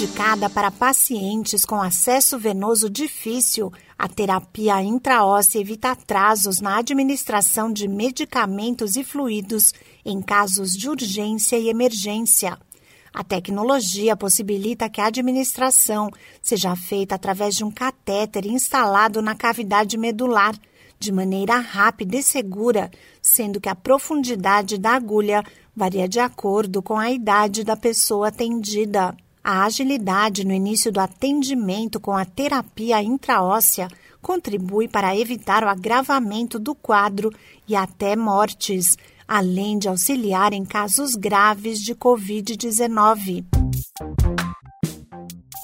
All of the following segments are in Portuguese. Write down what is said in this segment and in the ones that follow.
Indicada para pacientes com acesso venoso difícil, a terapia intraóssea evita atrasos na administração de medicamentos e fluidos em casos de urgência e emergência. A tecnologia possibilita que a administração seja feita através de um catéter instalado na cavidade medular, de maneira rápida e segura, sendo que a profundidade da agulha varia de acordo com a idade da pessoa atendida. A agilidade no início do atendimento com a terapia intraóssea contribui para evitar o agravamento do quadro e até mortes, além de auxiliar em casos graves de Covid-19.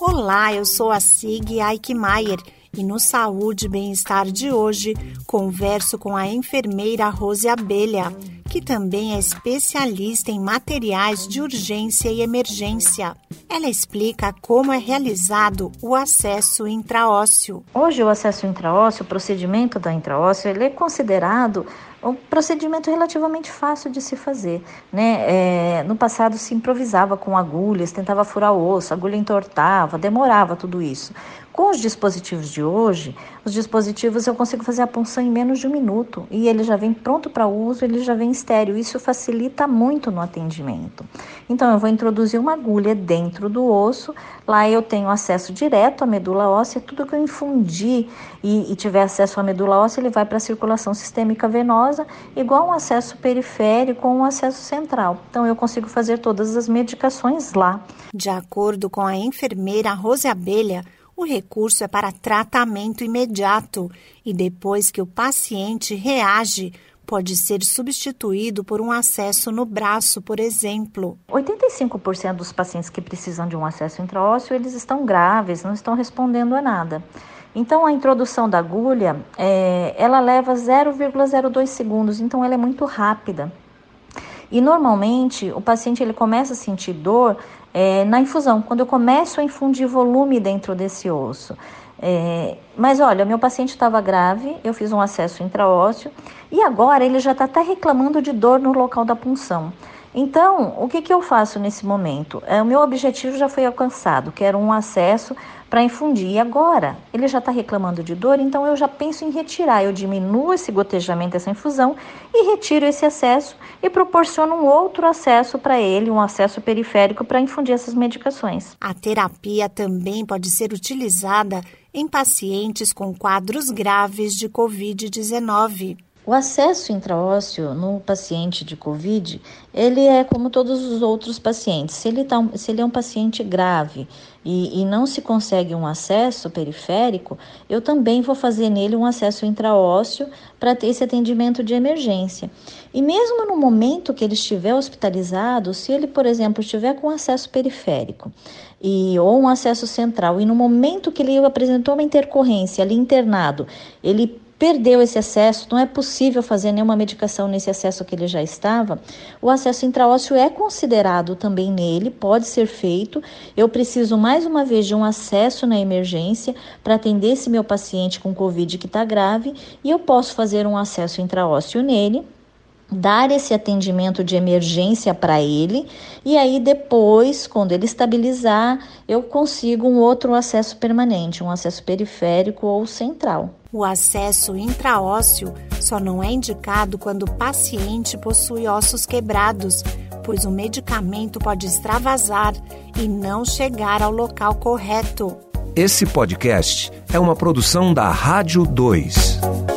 Olá, eu sou a Sig Eichmeier e no Saúde e Bem-Estar de hoje converso com a enfermeira Rose Abelha, que também é especialista em materiais de urgência e emergência. Ela explica como é realizado o acesso intraósseo. Hoje o acesso intraósseo, o procedimento da intraósseo, ele é considerado um procedimento relativamente fácil de se fazer. Né? É, no passado se improvisava com agulhas, tentava furar o osso, agulha entortava, demorava tudo isso. Com os dispositivos de hoje, os dispositivos eu consigo fazer a punção em menos de um minuto e ele já vem pronto para uso, ele já vem estéreo. Isso facilita muito no atendimento. Então eu vou introduzir uma agulha dentro do osso, lá eu tenho acesso direto à medula óssea, tudo que eu infundir e, e tiver acesso à medula óssea, ele vai para a circulação sistêmica venosa, igual um acesso periférico ou um acesso central. Então eu consigo fazer todas as medicações lá. De acordo com a enfermeira Rose Abelha, o recurso é para tratamento imediato e depois que o paciente reage, pode ser substituído por um acesso no braço, por exemplo. 85% dos pacientes que precisam de um acesso intraósseo, eles estão graves, não estão respondendo a nada. Então, a introdução da agulha, é, ela leva 0,02 segundos, então ela é muito rápida. E normalmente o paciente ele começa a sentir dor é, na infusão, quando eu começo a infundir volume dentro desse osso. É, mas olha, meu paciente estava grave, eu fiz um acesso intraósseo e agora ele já está até reclamando de dor no local da punção. Então, o que, que eu faço nesse momento? É, o meu objetivo já foi alcançado, que era um acesso para infundir. E agora, ele já está reclamando de dor, então eu já penso em retirar. Eu diminuo esse gotejamento, essa infusão, e retiro esse acesso e proporciono um outro acesso para ele, um acesso periférico para infundir essas medicações. A terapia também pode ser utilizada em pacientes com quadros graves de Covid-19. O acesso intraósseo no paciente de COVID, ele é como todos os outros pacientes. Se ele, tá, se ele é um paciente grave e, e não se consegue um acesso periférico, eu também vou fazer nele um acesso intraósseo para ter esse atendimento de emergência. E mesmo no momento que ele estiver hospitalizado, se ele, por exemplo, estiver com acesso periférico e, ou um acesso central, e no momento que ele apresentou uma intercorrência ali internado, ele perdeu esse acesso, não é possível fazer nenhuma medicação nesse acesso que ele já estava, o acesso intraósseo é considerado também nele, pode ser feito. Eu preciso mais uma vez de um acesso na emergência para atender esse meu paciente com Covid que está grave e eu posso fazer um acesso intraósseo nele dar esse atendimento de emergência para ele e aí depois, quando ele estabilizar, eu consigo um outro acesso permanente, um acesso periférico ou central. O acesso intraósseo só não é indicado quando o paciente possui ossos quebrados, pois o medicamento pode extravasar e não chegar ao local correto. Esse podcast é uma produção da Rádio 2.